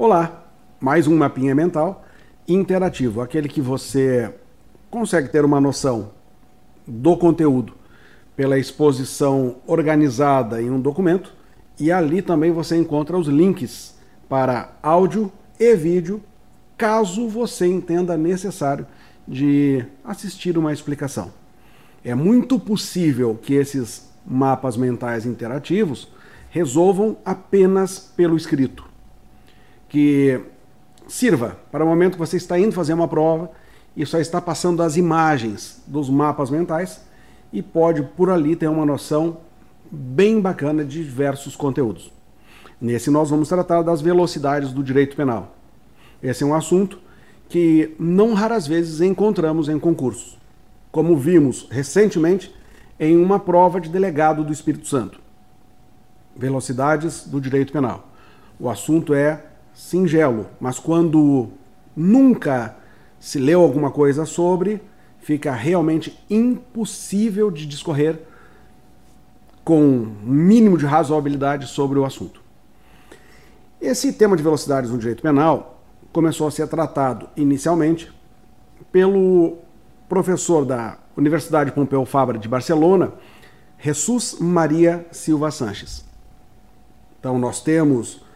Olá, mais um mapinha mental interativo, aquele que você consegue ter uma noção do conteúdo pela exposição organizada em um documento e ali também você encontra os links para áudio e vídeo, caso você entenda necessário de assistir uma explicação. É muito possível que esses mapas mentais interativos resolvam apenas pelo escrito, que sirva para o momento que você está indo fazer uma prova e só está passando as imagens dos mapas mentais e pode por ali ter uma noção bem bacana de diversos conteúdos. Nesse nós vamos tratar das velocidades do direito penal. Esse é um assunto que não raras vezes encontramos em concursos, como vimos recentemente em uma prova de delegado do Espírito Santo. Velocidades do direito penal. O assunto é singelo, mas quando nunca se leu alguma coisa sobre, fica realmente impossível de discorrer com um mínimo de razoabilidade sobre o assunto. Esse tema de velocidades no direito penal começou a ser tratado inicialmente pelo professor da Universidade Pompeu Fabra de Barcelona, Jesus Maria Silva Sanches. Então nós temos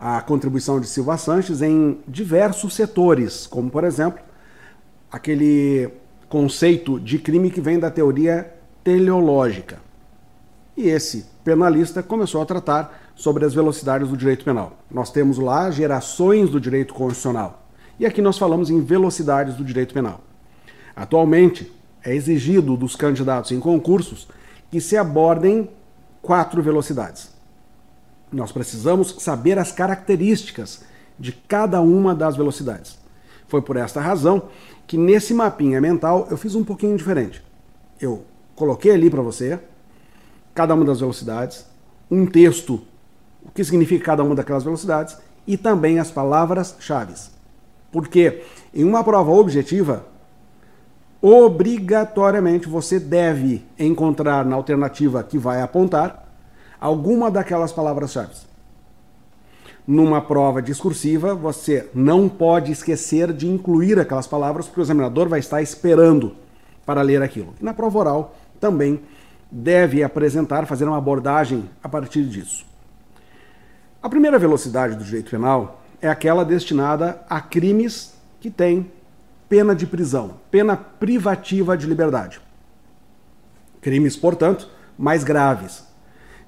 a contribuição de Silva Sanches em diversos setores, como por exemplo, aquele conceito de crime que vem da teoria teleológica. E esse penalista começou a tratar sobre as velocidades do direito penal. Nós temos lá gerações do direito constitucional. E aqui nós falamos em velocidades do direito penal. Atualmente, é exigido dos candidatos em concursos que se abordem quatro velocidades. Nós precisamos saber as características de cada uma das velocidades. Foi por esta razão que nesse mapinha mental eu fiz um pouquinho diferente. Eu coloquei ali para você cada uma das velocidades, um texto, o que significa cada uma daquelas velocidades e também as palavras-chave. Porque em uma prova objetiva, obrigatoriamente você deve encontrar na alternativa que vai apontar alguma daquelas palavras-chave. Numa prova discursiva, você não pode esquecer de incluir aquelas palavras, porque o examinador vai estar esperando para ler aquilo. Na prova oral, também deve apresentar, fazer uma abordagem a partir disso. A primeira velocidade do direito penal é aquela destinada a crimes que têm pena de prisão, pena privativa de liberdade. Crimes, portanto, mais graves,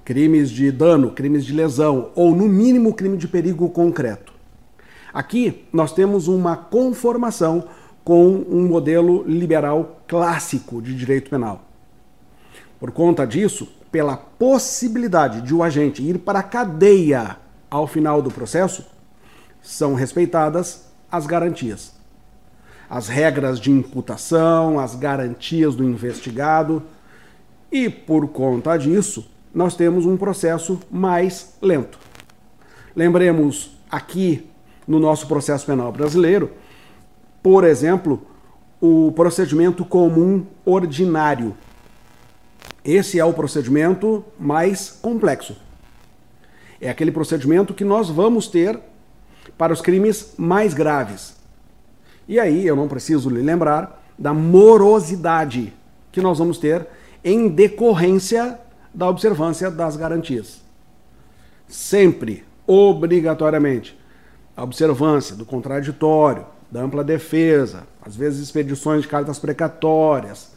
crimes de dano, crimes de lesão ou, no mínimo, crime de perigo concreto. Aqui nós temos uma conformação com um modelo liberal clássico de direito penal. Por conta disso, pela possibilidade de o agente ir para a cadeia ao final do processo, são respeitadas as garantias. As regras de imputação, as garantias do investigado, e por conta disso, nós temos um processo mais lento. Lembremos aqui no nosso processo penal brasileiro, por exemplo, o procedimento comum ordinário. Esse é o procedimento mais complexo. É aquele procedimento que nós vamos ter para os crimes mais graves. E aí eu não preciso lhe lembrar da morosidade que nós vamos ter em decorrência da observância das garantias. Sempre, obrigatoriamente, a observância do contraditório, da ampla defesa, às vezes expedições de cartas precatórias,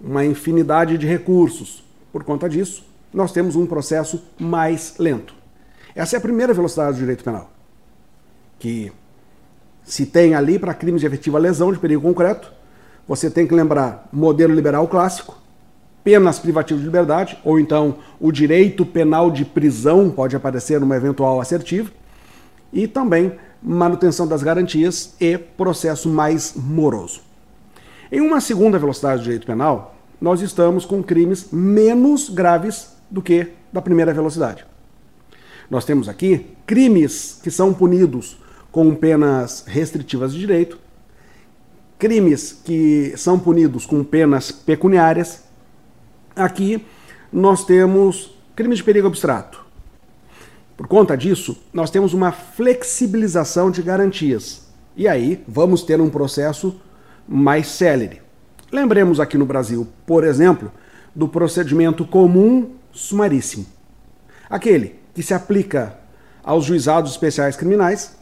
uma infinidade de recursos. Por conta disso, nós temos um processo mais lento. Essa é a primeira velocidade do direito penal, que se tem ali para crimes de efetiva lesão de perigo concreto, você tem que lembrar modelo liberal clássico, penas privativas de liberdade, ou então o direito penal de prisão pode aparecer numa eventual assertiva, e também manutenção das garantias e processo mais moroso. Em uma segunda velocidade do direito penal, nós estamos com crimes menos graves do que da primeira velocidade. Nós temos aqui crimes que são punidos com penas restritivas de direito, crimes que são punidos com penas Aqui nós temos crime de perigo abstrato. Por conta disso, nós temos uma flexibilização de garantias. E aí vamos ter um processo mais célere. Lembremos aqui no Brasil, por exemplo, do procedimento comum sumaríssimo. Aquele que se aplica aos juizados especiais criminais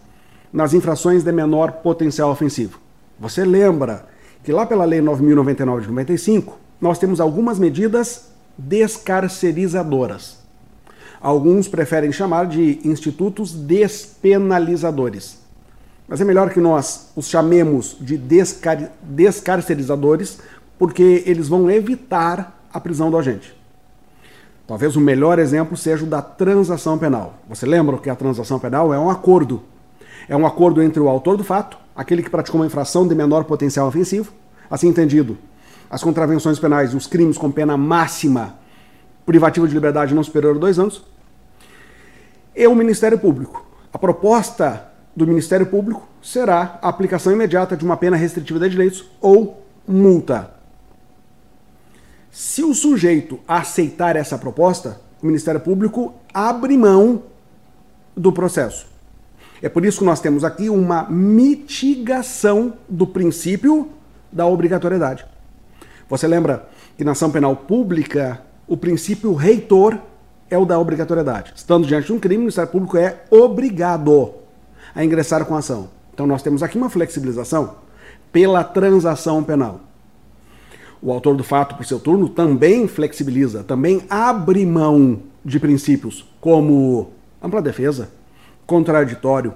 nas infrações de menor potencial ofensivo. Você lembra que lá pela Lei 9.099 de 95, nós temos algumas medidas descarcerizadoras. Alguns preferem chamar de institutos despenalizadores. Mas é melhor que nós os chamemos de descar descarcerizadores, porque eles vão evitar a prisão do agente. Talvez o melhor exemplo seja o da transação penal. Você lembra que a transação penal é um acordo. É um acordo entre o autor do fato, aquele que praticou uma infração de menor potencial ofensivo, assim entendido, as contravenções penais os crimes com pena máxima privativa de liberdade não superior a dois anos, e o Ministério Público. A proposta do Ministério Público será a aplicação imediata de uma pena restritiva de direitos ou multa. Se o sujeito aceitar essa proposta, o Ministério Público abre mão do processo. É por isso que nós temos aqui uma mitigação do princípio da obrigatoriedade. Você lembra que na ação penal pública o princípio reitor é o da obrigatoriedade. Estando diante de um crime, o Ministério Público é obrigado a ingressar com a ação. Então nós temos aqui uma flexibilização pela transação penal. O autor do fato, por seu turno, também flexibiliza, também abre mão de princípios como ampla defesa, contraditório.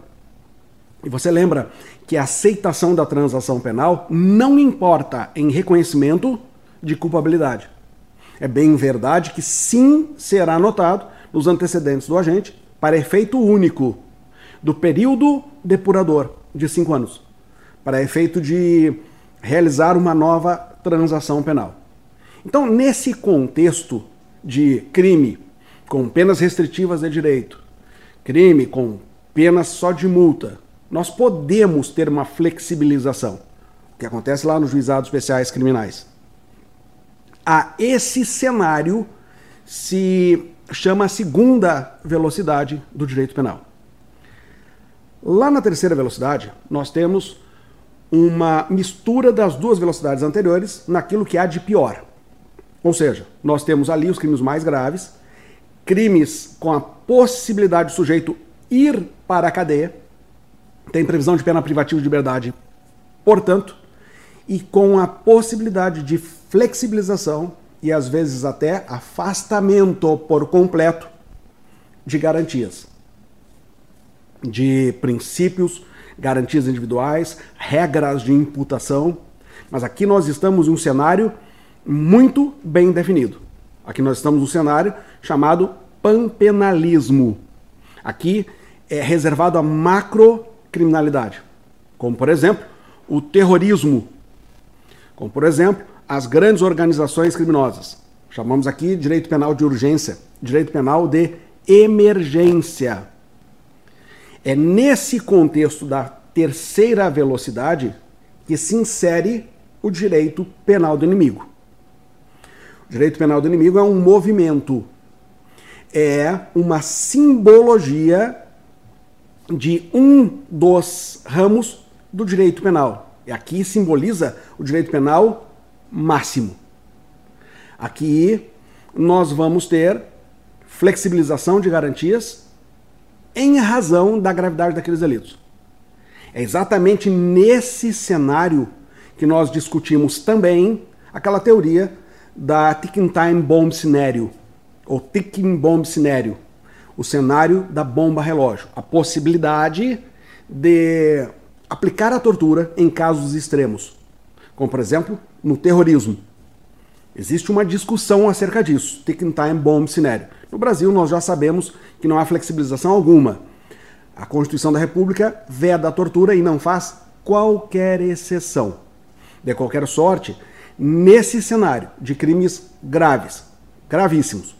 E você lembra que a aceitação da transação penal não importa em reconhecimento de culpabilidade. É bem verdade que sim será anotado nos antecedentes do agente para efeito único do período depurador de cinco anos, para efeito de realizar uma nova transação penal. Então, nesse contexto de crime com penas restritivas de direito, crime com penas só de multa, nós podemos ter uma flexibilização, o que acontece lá nos juizados especiais criminais a esse cenário se chama a segunda velocidade do direito penal. Lá na terceira velocidade, nós temos uma mistura das duas velocidades anteriores naquilo que há de pior. Ou seja, nós temos ali os crimes mais graves, crimes com a possibilidade do sujeito ir para a cadeia, tem previsão de pena privativa de liberdade, portanto, e com a possibilidade de flexibilização e às vezes até afastamento por completo de garantias, de princípios, garantias individuais, regras de imputação. Mas aqui nós estamos em um cenário muito bem definido. Aqui nós estamos num cenário chamado panpenalismo. Aqui é reservado a macrocriminalidade, como por exemplo o terrorismo, como por exemplo as grandes organizações criminosas. Chamamos aqui direito penal de urgência, direito penal de emergência. É nesse contexto da terceira velocidade que se insere o direito penal do inimigo. O direito penal do inimigo é um movimento, é uma simbologia de um dos ramos do direito penal. E aqui simboliza o direito penal máximo. Aqui nós vamos ter flexibilização de garantias em razão da gravidade daqueles delitos. É exatamente nesse cenário que nós discutimos também aquela teoria da ticking time bomb scenario, ou ticking bomb scenario, o cenário da bomba relógio, a possibilidade de aplicar a tortura em casos extremos, como por exemplo no terrorismo. Existe uma discussão acerca disso, ticking time bomb scenario. No Brasil, nós já sabemos que não há flexibilização alguma. A Constituição da República veda a tortura e não faz qualquer exceção. De qualquer sorte, nesse cenário de crimes graves, gravíssimos,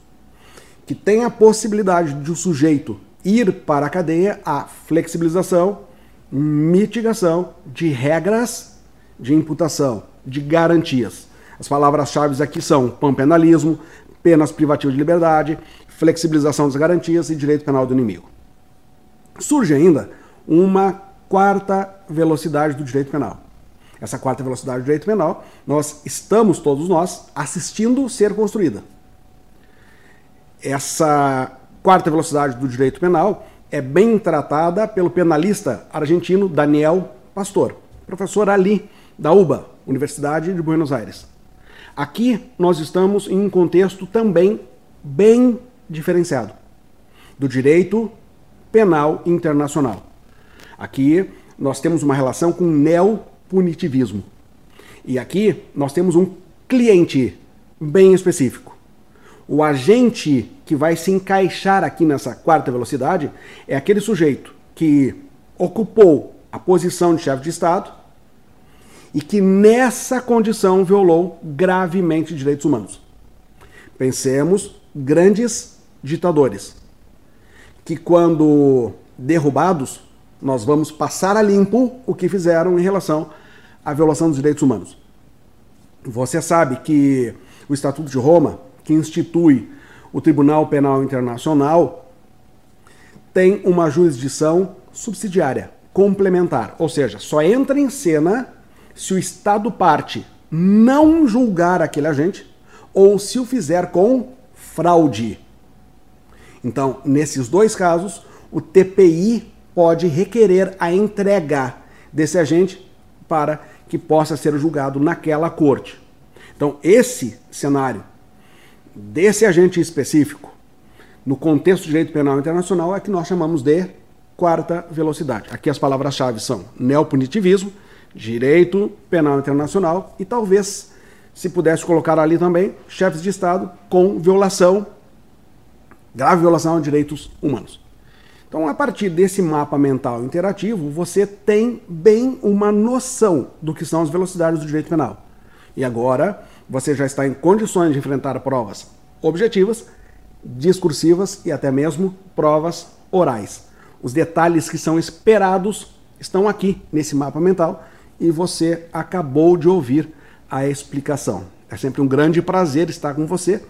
que tem a possibilidade de o sujeito ir para a cadeia, a flexibilização, mitigação de regras de imputação, de garantias. As palavras-chave aqui são panpenalismo, penas privativas de liberdade, flexibilização das garantias e direito penal do inimigo. Surge ainda uma quarta velocidade do direito penal. Essa quarta velocidade do direito penal, nós estamos todos nós assistindo ser construída. Essa quarta velocidade do direito penal é bem tratada pelo penalista argentino Daniel Pastor, professor ali da UBA, Universidade de Buenos Aires. Aqui nós estamos em um contexto também bem diferenciado do direito penal internacional. Aqui nós temos uma relação com neopunitivismo. E aqui nós temos um cliente bem específico. O agente que vai se encaixar aqui nessa quarta velocidade é aquele sujeito que ocupou a posição de chefe de Estado e que nessa condição violou gravemente direitos humanos. Pensemos grandes ditadores que quando derrubados nós vamos passar a limpo o que fizeram em relação à violação dos direitos humanos. Você sabe que o Estatuto de Roma, que institui o Tribunal Penal Internacional, tem uma jurisdição subsidiária, complementar, ou seja, só entra em cena se o Estado parte não julgar aquele agente ou se o fizer com fraude. Então, nesses dois casos, o TPI pode requerer a entrega desse agente para que possa ser julgado naquela corte. Então, esse cenário desse agente específico, no contexto do direito penal internacional, é que nós chamamos de quarta velocidade. Aqui as palavras-chave são neopunitivismo direito penal internacional e talvez, se pudesse colocar ali também, chefes de Estado com violação, grave violação de direitos humanos. Então, a partir desse mapa mental interativo, você tem bem uma noção do que são as velocidades do direito penal. E agora você já está em condições de enfrentar provas objetivas, discursivas e até mesmo provas orais. Os detalhes que são esperados estão aqui nesse mapa mental e você acabou de ouvir a explicação. É sempre um grande prazer estar com você.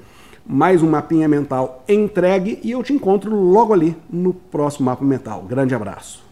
Mais um mapinha mental entregue e eu te encontro logo ali no próximo mapa mental. Grande abraço.